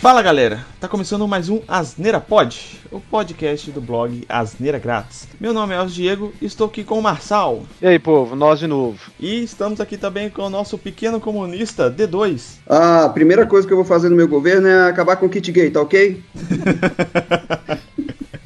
Fala galera, tá começando mais um Asneira Pod, o podcast do blog Asneira Grátis. Meu nome é Elcio Diego e estou aqui com o Marçal. E aí, povo, nós de novo. E estamos aqui também com o nosso pequeno comunista D2. A primeira coisa que eu vou fazer no meu governo é acabar com o kit gay, tá ok?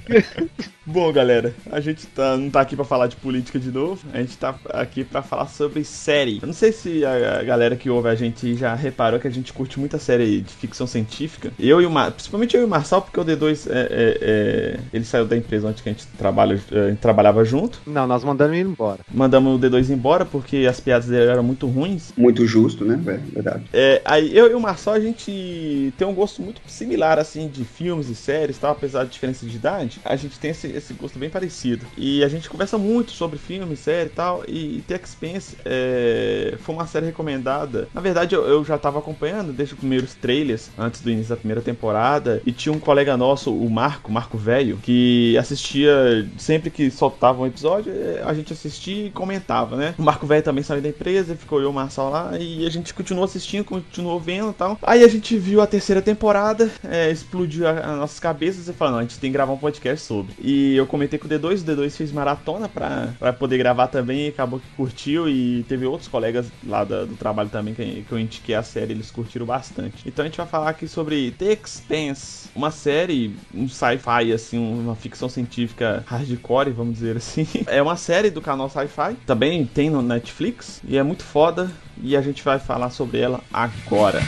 Bom, galera, a gente tá, não tá aqui pra falar de política de novo, a gente tá aqui pra falar sobre série. Eu não sei se a, galera que ouve a gente já reparou que a gente curte muita série de ficção científica. Eu e o Mar... principalmente eu e o Marçal, porque o D2 é, é, é... ele saiu da empresa onde a gente, trabalha, a gente trabalhava junto. Não, nós mandamos ele embora. Mandamos o D2 embora porque as piadas dele eram muito ruins. Muito justo, né? É verdade. É, aí eu e o Marçal a gente tem um gosto muito similar assim de filmes e séries, tal, apesar de diferença de idade. A gente tem esse esse gosto bem parecido. E a gente conversa muito sobre filme, série e tal. E The Expense é, foi uma série recomendada. Na verdade, eu, eu já estava acompanhando desde os primeiros trailers, antes do início da primeira temporada. E tinha um colega nosso, o Marco, Marco Velho, que assistia sempre que soltava um episódio, é, a gente assistia e comentava, né? O Marco Velho também saiu da empresa, ficou eu e o Marçal lá. E a gente continuou assistindo, continuou vendo e tal. Aí a gente viu a terceira temporada, é, explodiu as nossas cabeças e falou: não, a gente tem que gravar um podcast sobre. E eu comentei com o D2, o D2 fez maratona pra, pra poder gravar também, e acabou que curtiu e teve outros colegas lá do, trabalho também que, que eu indiquei a série, eles curtiram bastante. Então a gente vai falar aqui sobre The Expanse, uma série, um sci-fi, assim, uma ficção científica hardcore, vamos dizer assim. É uma série do canal Sci-Fi, também tem no Netflix e é muito foda e a gente vai falar sobre ela agora.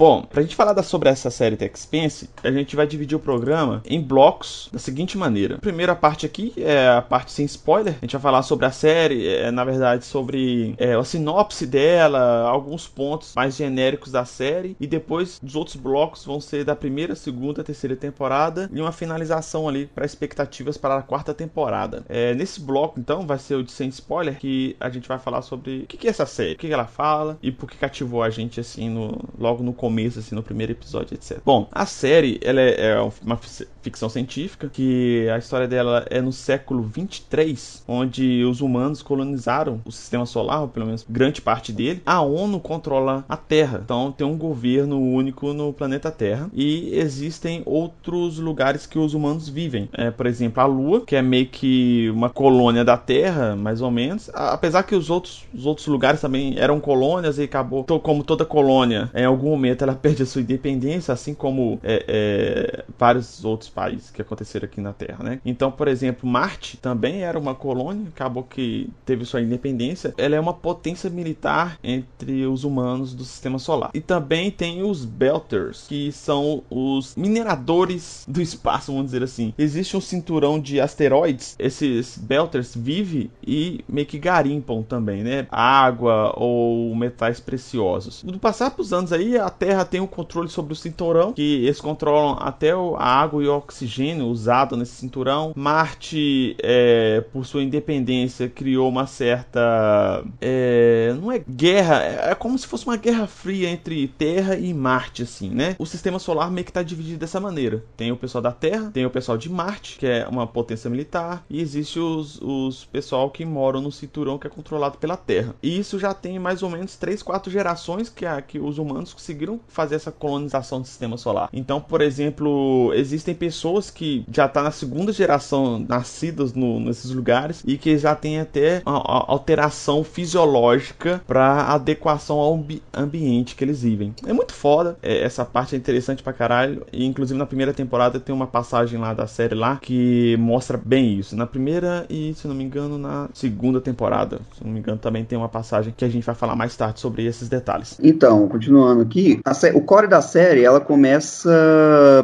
Bom, pra gente falar da, sobre essa série The Expense, a gente vai dividir o programa em blocos da seguinte maneira. A primeira parte aqui é a parte sem spoiler. A gente vai falar sobre a série, é, na verdade, sobre é, a sinopse dela, alguns pontos mais genéricos da série. E depois os outros blocos vão ser da primeira, segunda, terceira temporada e uma finalização ali para expectativas para a quarta temporada. É, nesse bloco, então, vai ser o de sem spoiler, que a gente vai falar sobre o que, que é essa série, o que, que ela fala e por que cativou a gente assim no, logo no começo começo, assim, no primeiro episódio, etc. Bom, a série, ela é, é uma ficção científica, que a história dela é no século 23, onde os humanos colonizaram o sistema solar, ou pelo menos grande parte dele. A ONU controla a Terra, então tem um governo único no planeta Terra. E existem outros lugares que os humanos vivem. É, por exemplo, a Lua, que é meio que uma colônia da Terra, mais ou menos. Apesar que os outros, os outros lugares também eram colônias e acabou, como toda colônia, em algum momento ela perde a sua independência, assim como é, é, vários outros países que aconteceram aqui na Terra, né? Então, por exemplo, Marte também era uma colônia, acabou que teve sua independência. Ela é uma potência militar entre os humanos do Sistema Solar. E também tem os Belters, que são os mineradores do espaço, vamos dizer assim. Existe um cinturão de asteroides. Esses Belters vivem e meio que garimpam também, né? Água ou metais preciosos. No passar dos anos aí, a Terra Terra tem o um controle sobre o cinturão, que eles controlam até a água e o oxigênio usado nesse cinturão. Marte, é, por sua independência, criou uma certa. É, não é guerra, é, como se fosse uma guerra fria entre Terra e Marte, assim, né? O sistema solar meio que está dividido dessa maneira: tem o pessoal da Terra, tem o pessoal de Marte, que é uma potência militar, e existe os, os pessoal que moram no cinturão que é controlado pela Terra. E isso já tem mais ou menos 3, 4 gerações que, a, que os humanos conseguiram fazer essa colonização do sistema solar. Então, por exemplo, existem pessoas que já tá na segunda geração nascidas no, nesses lugares e que já tem até uma alteração fisiológica para adequação ao ambi ambiente que eles vivem. É muito foda, é, essa parte é interessante pra caralho. E, inclusive na primeira temporada tem uma passagem lá da série lá que mostra bem isso. Na primeira e, se não me engano, na segunda temporada, se não me engano, também tem uma passagem que a gente vai falar mais tarde sobre esses detalhes. Então, continuando aqui, o core da série, ela começa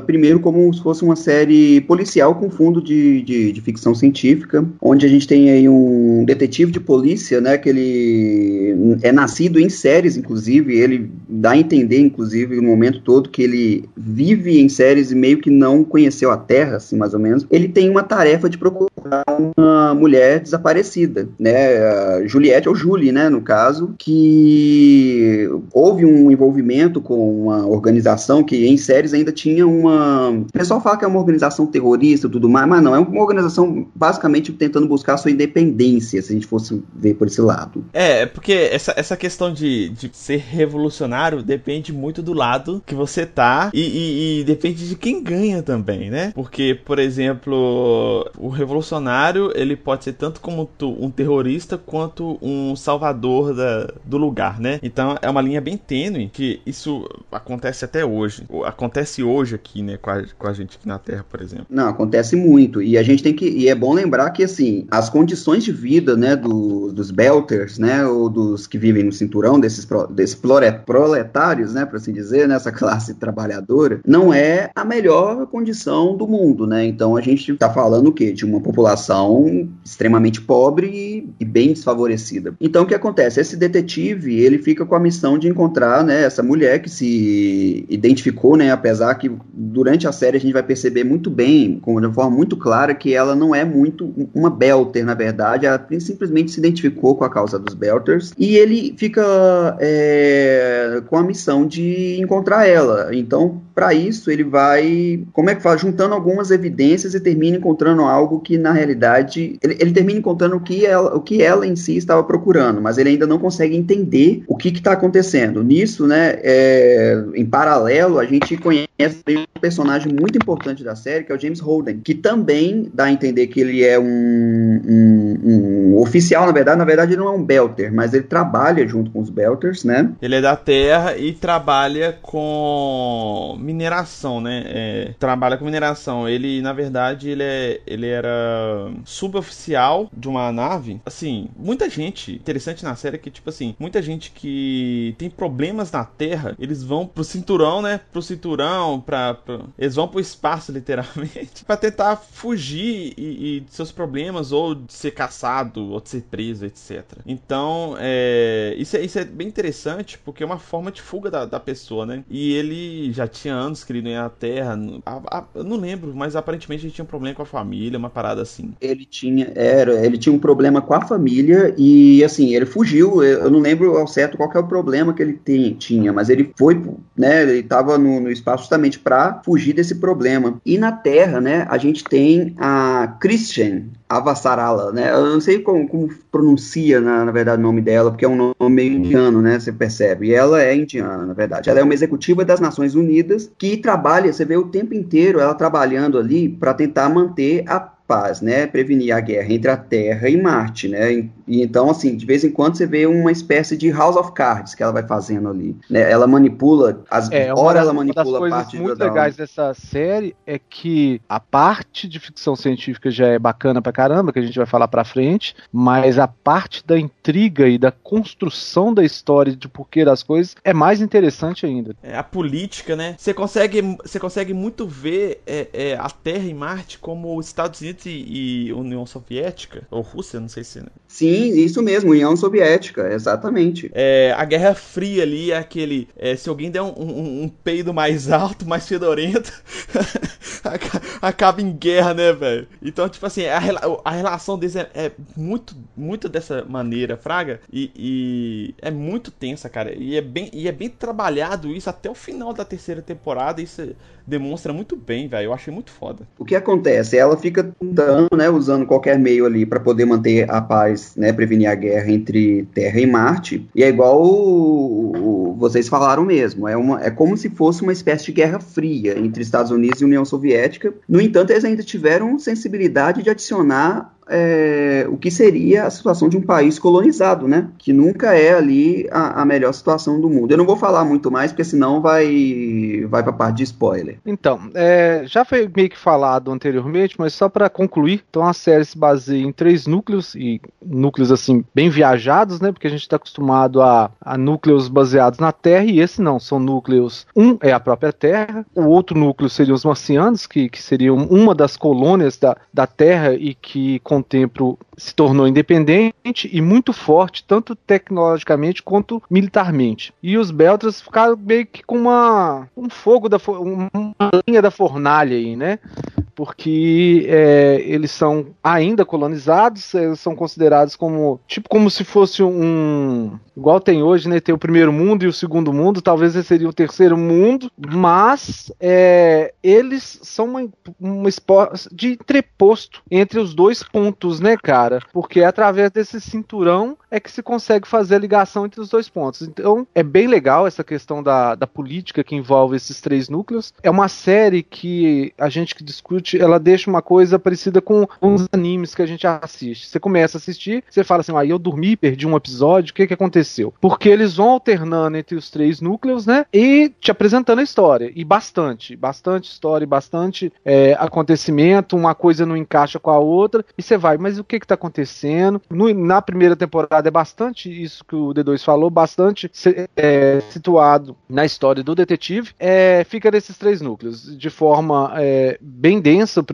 primeiro como se fosse uma série policial com fundo de, de, de, ficção científica, onde a gente tem aí um detetive de polícia, né, que ele é nascido em séries, inclusive, ele dá a entender, inclusive, no momento todo que ele vive em séries e meio que não conheceu a Terra, assim, mais ou menos. Ele tem uma tarefa de procurar encontrar uma mulher desaparecida, né? Juliette ou Julie, né, no caso, que houve um envolvimento com uma organização que em séries ainda tinha uma. O pessoal fala que é uma organização terrorista e tudo mais, mas não, é uma organização basicamente tentando buscar sua independência, se a gente fosse ver por esse lado. É, é porque essa, essa questão de, de ser revolucionário depende muito do lado que você tá e, e, e depende de quem ganha também, né? Porque, por exemplo, o revolucionário ele pode ser tanto como um terrorista quanto um salvador da, do lugar, né? Então é uma linha bem tênue que isso acontece até hoje. Acontece hoje aqui, né, com a, com a gente aqui na Terra, por exemplo. Não, acontece muito. E a gente tem que. E é bom lembrar que, assim, as condições de vida, né, do, dos Belters, né, ou dos que vivem no cinturão, desses, desses proletários, né, por assim dizer, nessa classe trabalhadora, não é a melhor condição do mundo, né? Então a gente está falando o quê? De uma população extremamente pobre e, bem desfavorecida. Então o que acontece? Esse detetive, ele fica com a missão de encontrar, né, essa mulher que se identificou, né, apesar que durante a série a gente vai perceber muito bem, de uma forma muito clara, que ela não é muito uma Belter, na verdade, ela simplesmente se identificou com a causa dos Belters, e ele fica é, com a missão de encontrar ela. Então, para isso, ele vai, como é que fala, juntando algumas evidências e termina encontrando algo que, na realidade, ele, ele termina encontrando o que, ela, o que ela em si estava procurando, mas ele ainda não consegue entender o que está acontecendo. Nisso, né, é, em paralelo, a gente conhece um personagem muito importante da série, que é o James Holden, que também dá a entender que ele é um, um, um oficial, na verdade, na verdade ele não é um Belter, mas ele trabalha junto com os Belters, né? Ele é da Terra e trabalha com mineração, né? É, trabalha com mineração. Ele, na verdade, ele, é, ele era suboficial de uma nave. Assim, muita gente, interessante na série é que, tipo assim, muita gente que tem problemas na Terra, eles vão pro cinturão, né? Pro cinturão, pra, pra eles vão pro espaço, literalmente, para tentar fugir e, e, de seus problemas, ou de ser caçado, ou de ser preso, etc. Então, é, isso, é, isso é bem interessante, porque é uma forma de fuga da, da pessoa, né? E ele já tinha anos que ele não ia à Terra, a, a, eu não lembro, mas aparentemente ele tinha um problema com a família, uma parada assim. Ele tinha, era, ele tinha um problema com a família e, assim, ele fugiu, eu não lembro ao certo qual é o problema que ele tem, tinha, mas ele foi, né, ele tava no, no espaço justamente para fugir desse problema. E na Terra, né, a gente tem a Christian Avassarala, né? Eu não sei como, como pronuncia, na, na, verdade, o nome dela, porque é um nome indiano, né? Você percebe. E ela é indiana, na verdade. Ela é uma executiva das Nações Unidas que trabalha, você vê o tempo inteiro ela trabalhando ali para tentar manter a paz, né? Prevenir a guerra entre a Terra e Marte, né? E, então, assim, de vez em quando você vê uma espécie de House of Cards que ela vai fazendo ali. Né? Ela manipula, as é, hora ela manipula uma das coisas parte muito legais dessa série é que a parte de ficção científica já é bacana pra caramba, que a gente vai falar pra frente, mas a parte da intriga e da construção da história de porquê das coisas é mais interessante ainda. É, a política, né? Você consegue, você consegue muito ver é, é, a Terra e Marte como os Estados Unidos e, e União Soviética, ou Rússia, não sei se. Né? Sim, isso mesmo, União Soviética, exatamente. É, a Guerra Fria ali é aquele. É, se alguém der um, um, um, peido mais alto, mais fedorento, acaba em guerra, né, velho? Então, tipo assim, a, a relação deles é, é, muito, muito dessa maneira, Fraga, e, e, é muito tensa, cara. E é, bem, e é bem trabalhado isso até o final da terceira temporada. Isso demonstra muito bem, velho. Eu achei muito foda. O que acontece? Ela fica tentando, né, usando qualquer meio ali para poder manter a paz, né, prevenir a guerra entre Terra e Marte. E é igual o, o, vocês falaram mesmo. É, uma, é como se fosse uma espécie de guerra fria entre Estados Unidos e União Soviética. No entanto, eles ainda tiveram sensibilidade de adicionar é, o que seria a situação de um país colonizado, né? Que nunca é ali a, a, melhor situação do mundo. Eu não vou falar muito mais, porque senão vai, vai para a parte de spoiler. Então, é, já foi meio que falado anteriormente, mas só para concluir, então a série se baseia em três núcleos, e núcleos assim, bem viajados, né? Porque a gente está acostumado a, a núcleos baseados na Terra, e esse não, são núcleos. Um é a própria Terra, o outro núcleo seriam os marcianos, que, que seriam uma das colônias da, da Terra e que com o tempo se tornou independente e muito forte, tanto tecnologicamente quanto militarmente. E os Beltras ficaram meio que com uma um fogo da uma linha da fornalha aí, né? Porque é, eles são ainda colonizados, eles são considerados como tipo como se fosse um igual tem hoje, né? Tem o primeiro mundo e o segundo mundo, talvez esse seria o terceiro mundo, mas é, eles são uma, uma espécie de entreposto entre os dois pontos, né, cara? Porque é através desse cinturão é que se consegue fazer a ligação entre os dois pontos. Então é bem legal essa questão da, da política que envolve esses três núcleos. É uma série que a gente que discute, ela deixa uma coisa parecida com uns animes que a gente assiste. Você começa a assistir, você fala assim, aí ah, eu dormi, perdi um episódio, o que que aconteceu? Porque eles vão alternando entre os três núcleos, né? E te apresentando a história. E bastante, bastante história, bastante é, acontecimento, uma coisa não encaixa com a outra, e você vai, mas o que que tá acontecendo? No, na primeira temporada é bastante isso que o D2 falou, bastante é, situado na história do detetive. É, fica nesses três núcleos, de forma é, bem densa.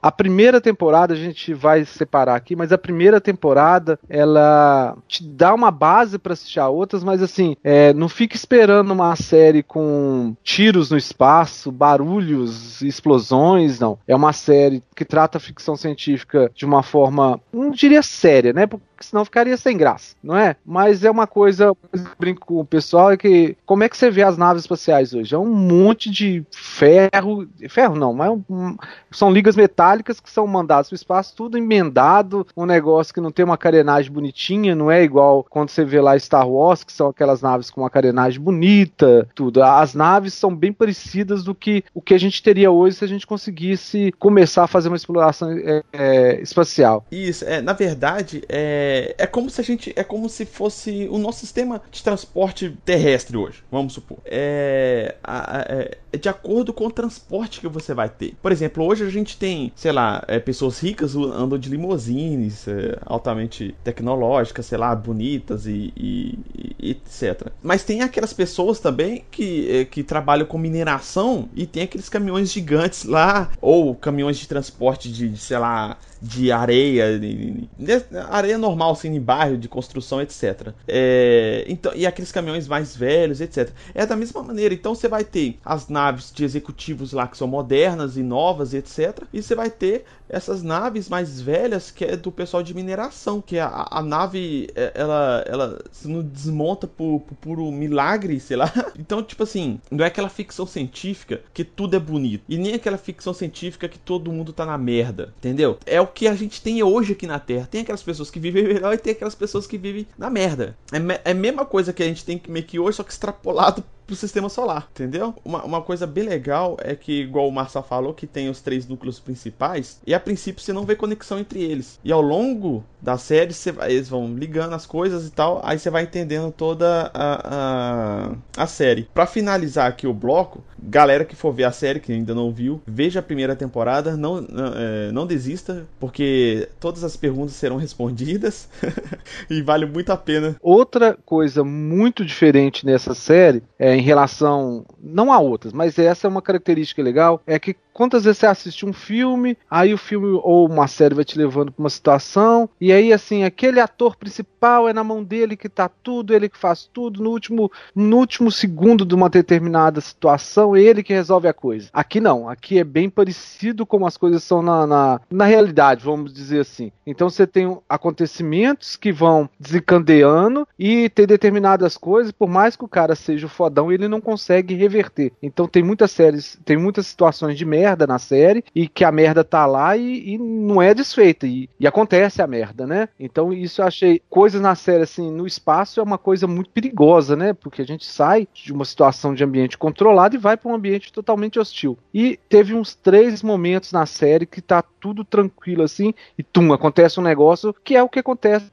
A primeira temporada a gente vai separar aqui, mas a primeira temporada ela te dá uma base para assistir a outras, mas assim, é, não fica esperando uma série com tiros no espaço, barulhos, explosões, não. É uma série que trata a ficção científica de uma forma, não diria séria, né? porque senão ficaria sem graça, não é? Mas é uma coisa, eu brinco com o pessoal, é que como é que você vê as naves espaciais hoje? É um monte de ferro, ferro não, mas é um, são ligas metálicas que são mandadas para o espaço, tudo emendado, um negócio que não tem uma carenagem bonitinha, não é igual quando você vê lá Star Wars, que são aquelas naves com uma carenagem bonita, tudo. As naves são bem parecidas do que o que a gente teria hoje se a gente conseguisse começar a fazer uma exploração é, é, espacial. Isso, é, na verdade, é é, como se a gente. É como se fosse o nosso sistema de transporte terrestre hoje, vamos supor. É, é, é, de acordo com o transporte que você vai ter. Por exemplo, hoje a gente tem, sei lá, é, pessoas ricas andam de limousines, é, altamente tecnológicas, sei lá, bonitas e, e, e, etc. Mas tem aquelas pessoas também que, é, que trabalham com mineração e tem aqueles caminhões gigantes lá, ou caminhões de transporte de, sei lá, de areia, de, de, areia normal, assim, em bairro, de construção, etc. É, então, e aqueles caminhões mais velhos, etc. É da mesma maneira. Então você vai ter as naves de executivos lá que são modernas e novas, etc. E você vai ter essas naves mais velhas que é do pessoal de mineração, que a, a nave é, ela, ela se não desmonta por, por puro milagre, sei lá. Então, tipo assim, não é aquela ficção científica que tudo é bonito. E nem aquela ficção científica que todo mundo tá na merda, entendeu? É o que a gente tem hoje aqui na Terra. Tem aquelas pessoas que vivem melhor e tem aquelas pessoas que vivem na merda. É, é a mesma coisa que a gente tem meio que hoje, só que extrapolado pro sistema solar, entendeu? Uma, uma coisa bem legal é que, igual o Marcel falou, que tem os três núcleos principais, e a princípio você não vê conexão entre eles. E ao longo da série, você, eles vão ligando as coisas e tal, aí você vai entendendo toda a, a, a série. Para finalizar aqui o bloco, galera que for ver a série, que ainda não viu, veja a primeira temporada, não, não, é, não desista, porque todas as perguntas serão respondidas e vale muito a pena. Outra coisa muito diferente nessa série é em relação, não a outras, mas essa é uma característica legal, é que quantas vezes você assiste um filme, aí o filme ou uma série vai te levando para uma situação, e aí assim, aquele ator principal é na mão dele que tá tudo, ele que faz tudo, no último, no último segundo de uma determinada situação, ele que resolve a coisa. Aqui não, aqui é bem parecido como as coisas são na, na, na realidade, vamos dizer assim. Então você tem acontecimentos que vão desencadeando e tem determinadas coisas, por mais que o cara seja o fodão, ele não consegue reverter. Então tem muitas séries, tem muitas situações de merda merda na série e que a merda tá lá e, e não é desfeita. E, e, acontece a merda, né? Então isso eu achei. Coisas na série, assim, no espaço é uma coisa muito perigosa, né? Porque a gente sai de uma situação de ambiente controlado e vai para um ambiente totalmente hostil. E teve uns três momentos na série que tá tudo tranquilo assim e tum, acontece um negócio que é o que acontece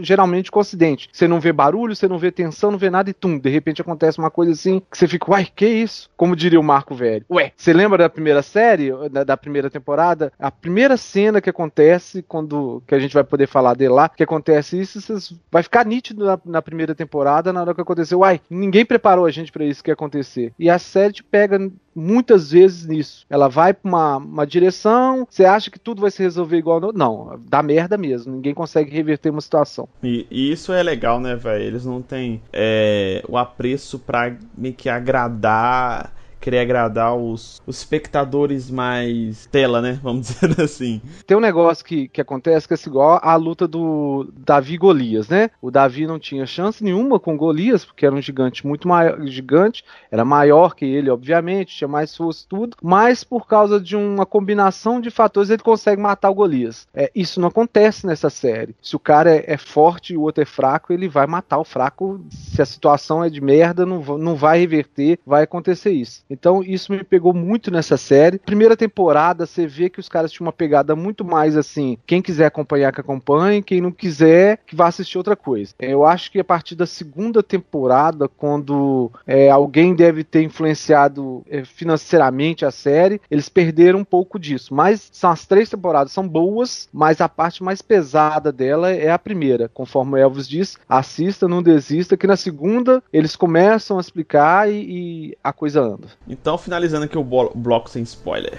geralmente com o acidente. Você não vê barulho, você não vê tensão, não vê nada e tum, de repente acontece uma coisa assim que você fica, uai, que isso? Como diria o Marco Velho. Ué, você lembra da primeira primeira série, da, da, primeira temporada, a primeira cena que acontece, quando que a gente vai poder falar dele lá, que acontece isso, vai ficar nítido na, na, primeira temporada, na hora que aconteceu. Uai, ninguém preparou a gente para isso que ia acontecer. E a série te pega muitas vezes nisso. Ela vai pra uma, uma direção, você acha que tudo vai se resolver igual. No... Não, dá merda mesmo. Ninguém consegue reverter uma situação. E, e isso é legal, né, velho? Eles não têm é, o apreço pra meio que agradar querer agradar os, os espectadores mais tela, né? Vamos dizer assim. Tem um negócio que, que acontece que é igual a luta do Davi e Golias, né? O Davi não tinha chance nenhuma com Golias, porque era um gigante muito maior, gigante, era maior que ele, obviamente, tinha mais força tudo, mas por causa de uma combinação de fatores ele consegue matar o Golias. É, isso não acontece nessa série. Se o cara é, é forte e o outro é fraco, ele vai matar o fraco. Se a situação é de merda, não, não vai reverter, vai acontecer isso. Então isso me pegou muito nessa série. Primeira temporada, você vê que os caras tinham uma pegada muito mais assim, quem quiser acompanhar que acompanhe, quem não quiser que vá assistir outra coisa. Eu acho que a partir da segunda temporada, quando é, alguém deve ter influenciado é, financeiramente a série, eles perderam um pouco disso. Mas são as três temporadas, são boas, mas a parte mais pesada dela é a primeira. Conforme o Elvis diz, assista, não desista, que na segunda eles começam a explicar e, e a coisa anda. Então, finalizando aqui o bloco sem spoiler.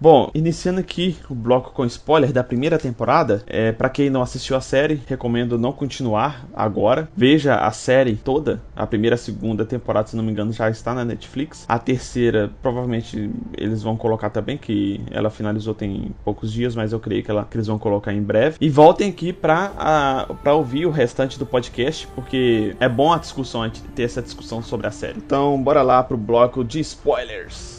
Bom, iniciando aqui o bloco com spoiler da primeira temporada, é, para quem não assistiu a série, recomendo não continuar agora. Veja a série toda, a primeira e segunda temporada, se não me engano, já está na Netflix. A terceira, provavelmente eles vão colocar também, que ela finalizou tem poucos dias, mas eu creio que, ela, que eles vão colocar em breve. E voltem aqui para ouvir o restante do podcast, porque é bom a discussão, ter essa discussão sobre a série. Então, bora lá pro bloco de spoilers.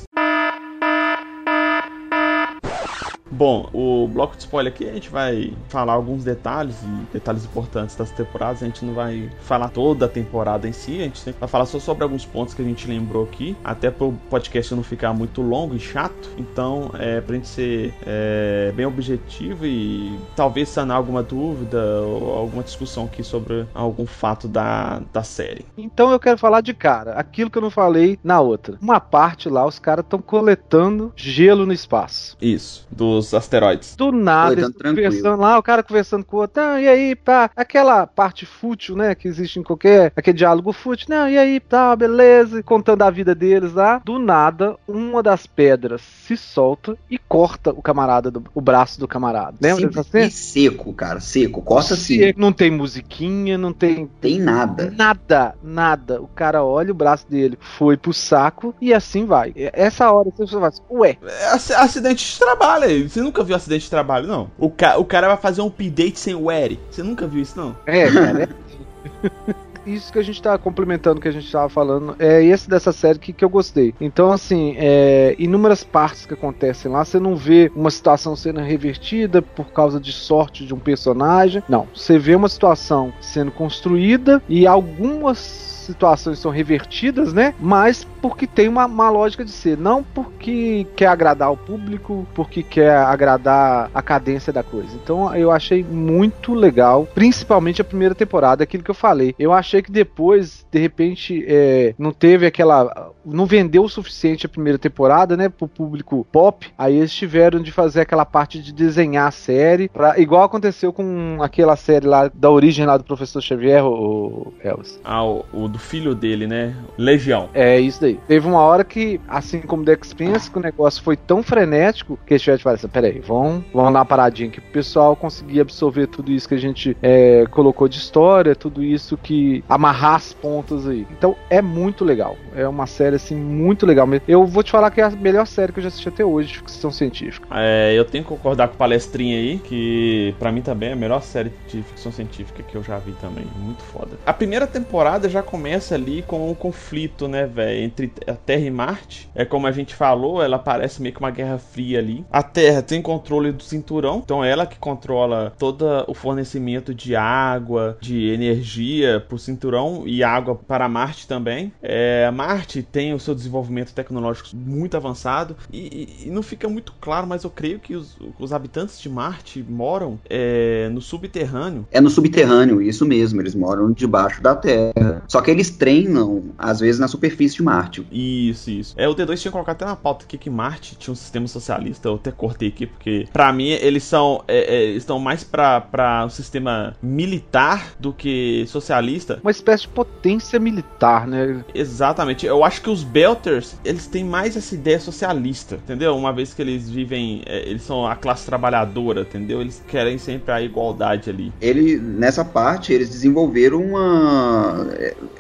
Bom, o bloco de spoiler aqui a gente vai falar alguns detalhes e detalhes importantes das temporadas. A gente não vai falar toda a temporada em si, a gente vai falar só sobre alguns pontos que a gente lembrou aqui, até para o podcast não ficar muito longo e chato. Então, é pra gente ser é, bem objetivo e talvez sanar alguma dúvida ou alguma discussão aqui sobre algum fato da, da série. Então eu quero falar de cara, aquilo que eu não falei na outra. Uma parte lá, os caras estão coletando gelo no espaço. Isso, dos asteroides. Do nada, conversando lá, o cara conversando com o outro, ah, e aí, pá, aquela parte fútil, né, que existe em qualquer, aquele diálogo fútil, não, e aí, tá, beleza, contando a vida deles lá, do nada, uma das pedras se solta e corta o camarada, do, o braço do camarada. Lembra Sim, assim? seco, cara, seco, corta assim. Não tem musiquinha, não tem... Tem nada. Nada, nada. O cara olha o braço dele, foi pro saco e assim vai. Essa hora você vai assim, ué. É acidente de trabalho aí. Você nunca viu acidente de trabalho, não? O, ca o cara vai fazer um update sem o Eri. Você nunca viu isso, não? É, cara. É... isso que a gente tá complementando que a gente tava falando é esse dessa série que, que eu gostei. Então, assim, é, inúmeras partes que acontecem lá, você não vê uma situação sendo revertida por causa de sorte de um personagem. Não, você vê uma situação sendo construída e algumas situações são revertidas, né? Mas porque tem uma, uma lógica de ser. Não porque quer agradar o público, porque quer agradar a cadência da coisa. Então eu achei muito legal, principalmente a primeira temporada, aquilo que eu falei. Eu achei que depois, de repente, é, não teve aquela. Não vendeu o suficiente a primeira temporada, né? Pro público pop. Aí eles tiveram de fazer aquela parte de desenhar a série. Pra, igual aconteceu com aquela série lá da origem lá do professor Xavier, o Elvis. Ah, o, o do filho dele, né? Legião. É isso daí. Teve uma hora que, assim como The Expense, que o negócio foi tão frenético que eles tiveram falar assim: peraí, vamos, vamos dar uma paradinha aqui pro pessoal conseguir absorver tudo isso que a gente é, colocou de história, tudo isso que amarrar as pontas aí. Então é muito legal. É uma série assim muito legal mesmo. Eu vou te falar que é a melhor série que eu já assisti até hoje de ficção científica. É, eu tenho que concordar com o palestrinha aí, que para mim também é a melhor série de ficção científica que eu já vi também. Muito foda. A primeira temporada já começa começa ali com um conflito, né, velho, entre a Terra e Marte. É como a gente falou, ela parece meio que uma guerra fria ali. A Terra tem controle do cinturão, então ela que controla todo o fornecimento de água, de energia pro cinturão e água para Marte também. É, Marte tem o seu desenvolvimento tecnológico muito avançado e, e não fica muito claro, mas eu creio que os, os habitantes de Marte moram é, no subterrâneo. É no subterrâneo, isso mesmo, eles moram debaixo da Terra. Só que eles treinam, às vezes, na superfície de Marte. Isso, isso. É, o D2 tinha colocado até na pauta aqui que Marte tinha um sistema socialista. Eu até cortei aqui, porque pra mim eles são. É, é, estão mais pra, pra um sistema militar do que socialista. Uma espécie de potência militar, né? Exatamente. Eu acho que os Belters, eles têm mais essa ideia socialista, entendeu? Uma vez que eles vivem. É, eles são a classe trabalhadora, entendeu? Eles querem sempre a igualdade ali. Ele, nessa parte, eles desenvolveram uma.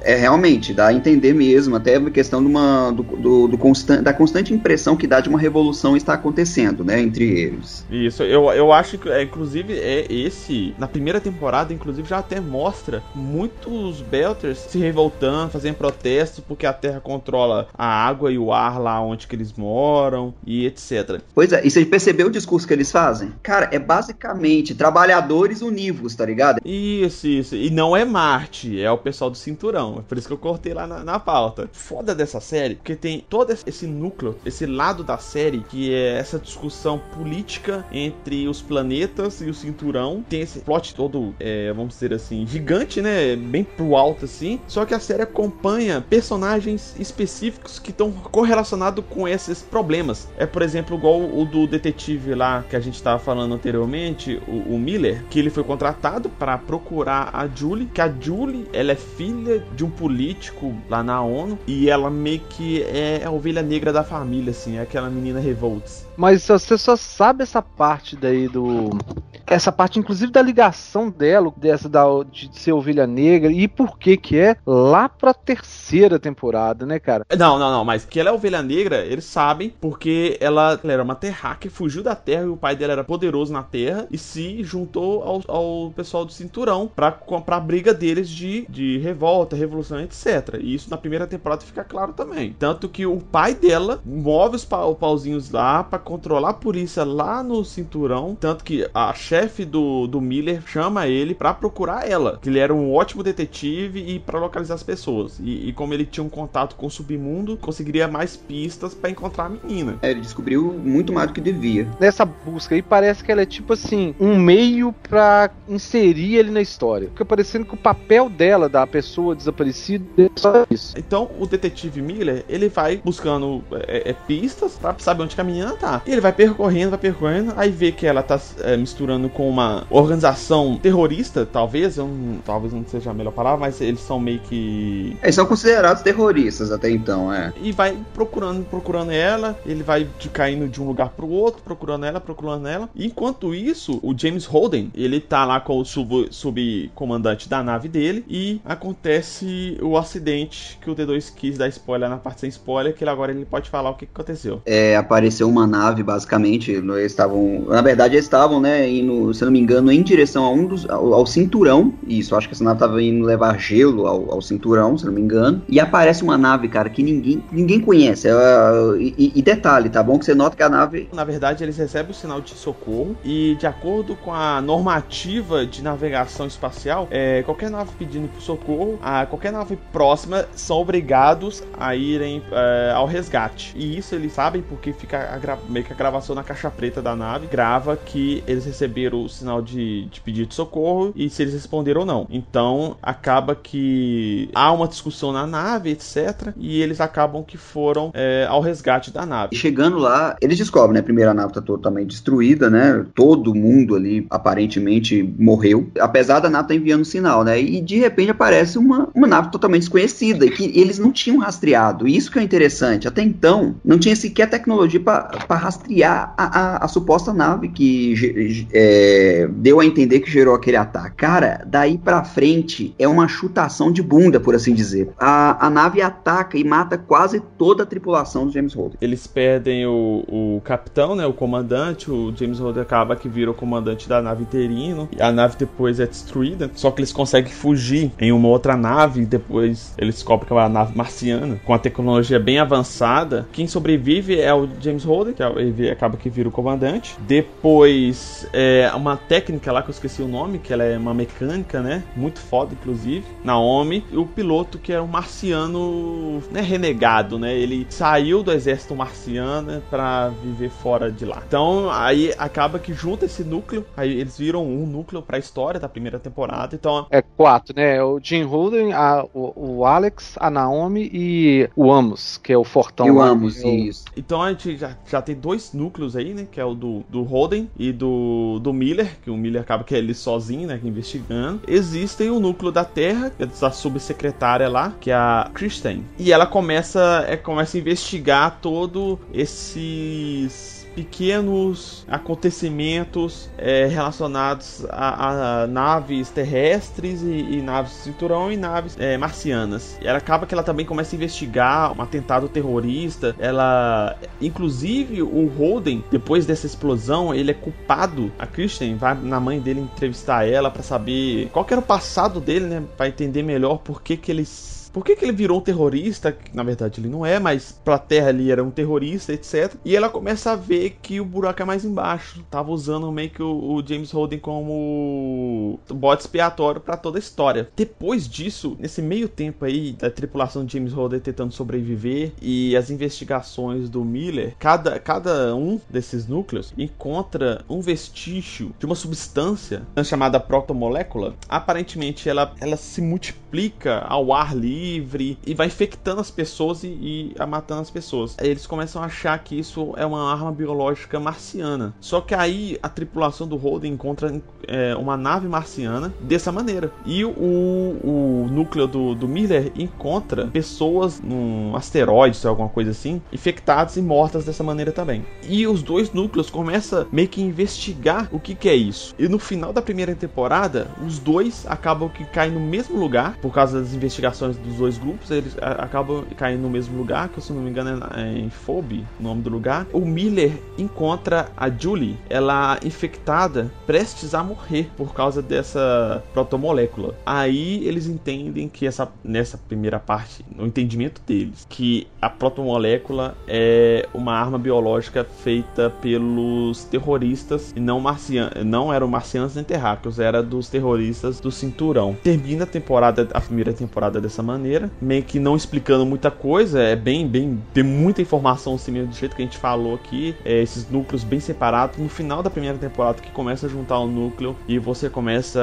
É, realmente, dá a entender mesmo, até a questão de uma, do, do, do constan da constante impressão que dá de uma revolução está acontecendo, né, entre eles. Isso, eu, eu acho que, é, inclusive, é esse. Na primeira temporada, inclusive, já até mostra muitos Belters se revoltando, fazendo protestos porque a Terra controla a água e o ar lá onde que eles moram e etc. Pois é, e você percebeu o discurso que eles fazem? Cara, é basicamente trabalhadores univos, tá ligado? Isso, isso. E não é Marte, é o pessoal do cinturão. É por isso que eu cortei lá na, na pauta. Foda dessa série, porque tem todo esse núcleo, esse lado da série, que é essa discussão política entre os planetas e o cinturão. Tem esse plot todo, é, vamos dizer assim, gigante, né? Bem pro alto assim. Só que a série acompanha personagens específicos que estão correlacionados com esses problemas. É, por exemplo, igual o do detetive lá que a gente estava falando anteriormente, o, o Miller, que ele foi contratado para procurar a Julie, que a Julie, ela é filha de um político lá na ONU e ela meio que é a ovelha negra da família, assim, é aquela menina revolts. Mas você só sabe essa parte daí do. Essa parte, inclusive, da ligação dela, dessa da, de ser ovelha negra, e por que que é lá pra terceira temporada, né, cara? Não, não, não, mas que ela é ovelha negra, eles sabem, porque ela, ela era uma terráquea, fugiu da Terra e o pai dela era poderoso na Terra e se juntou ao, ao pessoal do cinturão pra comprar a briga deles de, de revolta, revolução, etc. E isso na primeira temporada fica claro também. Tanto que o pai dela move os pauzinhos lá pra controlar a polícia lá no cinturão. Tanto que a chefe do, do Miller chama ele para procurar ela. Que ele era um ótimo detetive e para localizar as pessoas. E, e, como ele tinha um contato com o submundo, conseguiria mais pistas para encontrar a menina. É, ele descobriu muito mais do que devia. Nessa busca aí, parece que ela é tipo assim, um meio para inserir ele na história. Fica parecendo que o papel dela, da pessoa desaparecida, é só isso. Então, o detetive Miller, ele vai buscando é, é, pistas para saber onde que a menina tá. E ele vai percorrendo, vai percorrendo, aí vê que ela tá é, misturando com uma organização terrorista, talvez, eu não, talvez não seja a melhor palavra, mas eles são meio que. Eles são considerados terroristas até então, é. E vai procurando, procurando ela, ele vai de, caindo de um lugar pro outro, procurando ela, procurando ela. E enquanto isso, o James Holden, ele tá lá com o sub, subcomandante da nave dele e acontece o acidente que o D2 quis dar spoiler na parte sem spoiler, que ele agora ele pode falar o que, que aconteceu. É, apareceu uma nave, basicamente. Eles estavam. Na verdade, eles estavam, né, indo, se não me engano, em direção a um dos, ao, ao cinturão. Isso, acho que essa nave estava indo levar gelo ao, ao, cinturão, se não me engano. E aparece uma nave, cara, que ninguém, ninguém conhece. É, e, e, detalhe, tá bom? Que você nota que a nave. Na verdade, eles recebem o sinal de socorro. E de acordo com a normativa de navegação espacial, é, qualquer nave pedindo por socorro, a, qualquer nave próxima são obrigados a irem é, ao resgate. E isso eles sabem porque fica meio que a gravação na caixa preta da nave grava que eles receberam o sinal de, de pedido de socorro e se eles responderam ou não. Então acaba que há uma discussão na nave, etc. E eles acabam que foram é, ao resgate da nave. Chegando lá, eles descobrem, né? Primeiro a nave tá totalmente destruída, né? Todo mundo ali aparentemente morreu. Apesar da nave tá enviando sinal, né? E de repente aparece uma, uma nave totalmente desconhecida e que eles não tinham rastreado. Isso que é interessante. Até então, não tinha sequer tecnologia para rastrear a, a, a, suposta nave que é, deu a entender que gerou aquele ataque. Cara, daí pra frente é uma chutação de bunda, por assim dizer. A, a nave ataca e mata quase toda a tripulação do James Holden. Eles perdem o, o capitão, né, o comandante, o James Holden acaba que vira o comandante da nave interino, a nave depois é destruída, só que eles conseguem fugir em uma outra nave, depois eles descobrem que é uma nave marciana, com a tecnologia bem avançada. Quem sobrevive é o James Holden, que é ele acaba que vira o comandante. Depois, é, uma técnica lá que eu esqueci o nome, que ela é uma mecânica, né? Muito foda, inclusive. Naomi. E o piloto, que é um marciano, né? Renegado, né? Ele saiu do exército marciano para viver fora de lá. Então, aí acaba que junta esse núcleo. Aí eles viram um núcleo pra história da primeira temporada. Então. É quatro, né? O Jim Holden, a, o, o, Alex, a Naomi e o Amos, que é o Fortão. E o Amos, isso. Então a gente já, já tem dois núcleos aí, né? Que é o do, do Holden e do, do Miller, que o Miller acaba que é ele sozinho, né? Investigando. Existem o núcleo da Terra, é da subsecretária lá, que é a Kristen. E ela começa, é, começa a investigar todo esses pequenos acontecimentos é, relacionados a, a, naves terrestres e, e, naves cinturão e naves é, marcianas. E ela acaba que ela também começa a investigar um atentado terrorista. Ela, inclusive, o Holden, depois dessa explosão, ele é culpado. A Christian vai na mãe dele entrevistar ela para saber qual era o passado dele, né, para entender melhor por que que eles por que, que ele virou um terrorista? Na verdade, ele não é, mas pra terra ali era um terrorista, etc. E ela começa a ver que o buraco é mais embaixo. Tava usando meio que o, o James Holden como bode expiatório para toda a história. Depois disso, nesse meio tempo aí da tripulação de James Holden tentando sobreviver e as investigações do Miller, cada, cada um desses núcleos encontra um vestígio de uma substância chamada protomolécula. Aparentemente, ela, ela se multiplica ao ar livre livre e vai infectando as pessoas e, e matando as pessoas. Eles começam a achar que isso é uma arma biológica marciana. Só que aí a tripulação do Holden encontra é, uma nave marciana dessa maneira. E o, o núcleo do, do Miller encontra pessoas num asteroide, alguma coisa assim, infectadas e mortas dessa maneira também. E os dois núcleos começam meio que investigar o que, que é isso. E no final da primeira temporada, os dois acabam que caem no mesmo lugar por causa das investigações do dos dois grupos, eles acabam caindo no mesmo lugar, que se não me engano é em Phoebe, o nome do lugar. O Miller encontra a Julie, ela infectada, prestes a morrer por causa dessa protomolécula. Aí eles entendem que essa nessa primeira parte, no entendimento deles, que a protomolécula é uma arma biológica feita pelos terroristas e não marcianos, não eram marcianos nem terráqueos, era dos terroristas do cinturão. Termina a temporada, a primeira temporada dessa maneira, meio que não explicando muita coisa, é bem, bem, tem muita informação assim mesmo, do jeito que a gente falou aqui, é, esses núcleos bem separados. No final da primeira temporada que começa a juntar o núcleo e você começa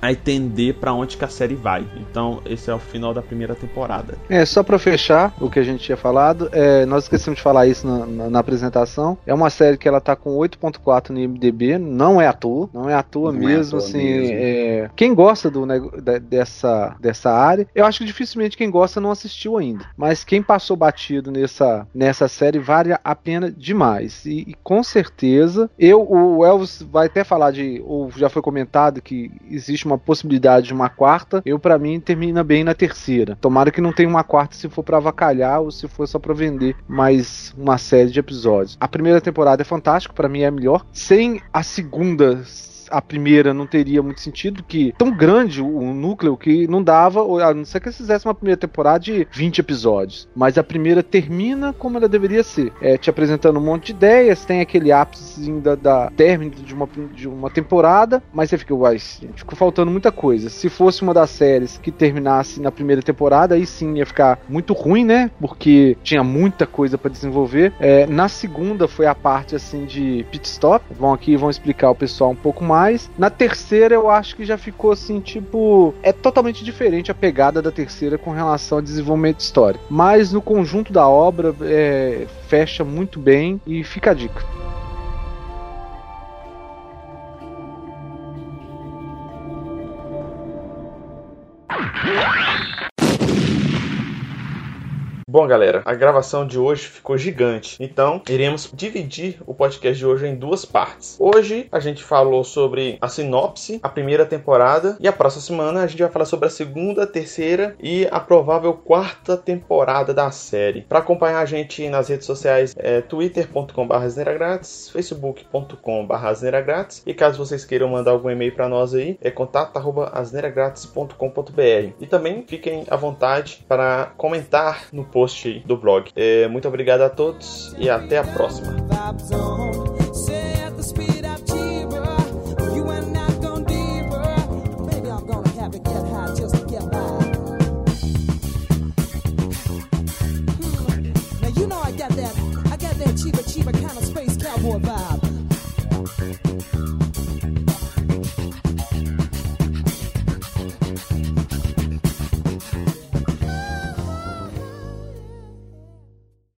a entender para onde que a série vai. Então, esse é o final da primeira temporada. É, só para fechar o que a gente tinha falado, é, nós esquecemos de falar isso na, na, na, apresentação. É uma série que ela tá com 8.4 no IMDb, não é à toa, não é à toa não mesmo, é à toa assim, mesmo. É, quem gosta do, dessa, dessa área, eu acho que dificilmente quem gosta não assistiu ainda. Mas quem passou batido nessa, nessa série vale a pena demais. E, e, com certeza, eu, o Elvis vai até falar de, ou já foi comentado que existe uma possibilidade de uma quarta. Eu, para mim, termina bem na terceira. Tomara que não tenha uma quarta se for para avacalhar ou se for só pra vender mais uma série de episódios. A primeira temporada é fantástica, para mim é a melhor. Sem a segunda a primeira não teria muito sentido, que tão grande o, núcleo que não dava, a não ser que eles fizessem uma primeira temporada de 20 episódios. Mas a primeira termina como ela deveria ser. É, te apresentando um monte de ideias, tem aquele ápice da, da término de uma, de uma temporada, mas você fica, uai, ficou faltando muita coisa. Se fosse uma das séries que terminasse na primeira temporada, aí sim ia ficar muito ruim, né? Porque tinha muita coisa para desenvolver. É, na segunda foi a parte assim de pit stop. Vão aqui vão explicar o pessoal um pouco mais mais. Na terceira, eu acho que já ficou assim, tipo. É totalmente diferente a pegada da terceira com relação ao desenvolvimento de história. Mas no conjunto da obra, é, fecha muito bem e fica a dica. Bom, galera, a gravação de hoje ficou gigante, então iremos dividir o podcast de hoje em duas partes. Hoje a gente falou sobre a sinopse, a primeira temporada, e a próxima semana a gente vai falar sobre a segunda, terceira e a provável quarta temporada da série. Para acompanhar a gente nas redes sociais é twitter.com/asneiragrátis, facebook.com/asneiragrátis e caso vocês queiram mandar algum e-mail para nós aí é contato@asneiragrátis.com.br. E também fiquem à vontade para comentar no post post do blog. É, muito obrigado a todos e até a próxima. Vibe.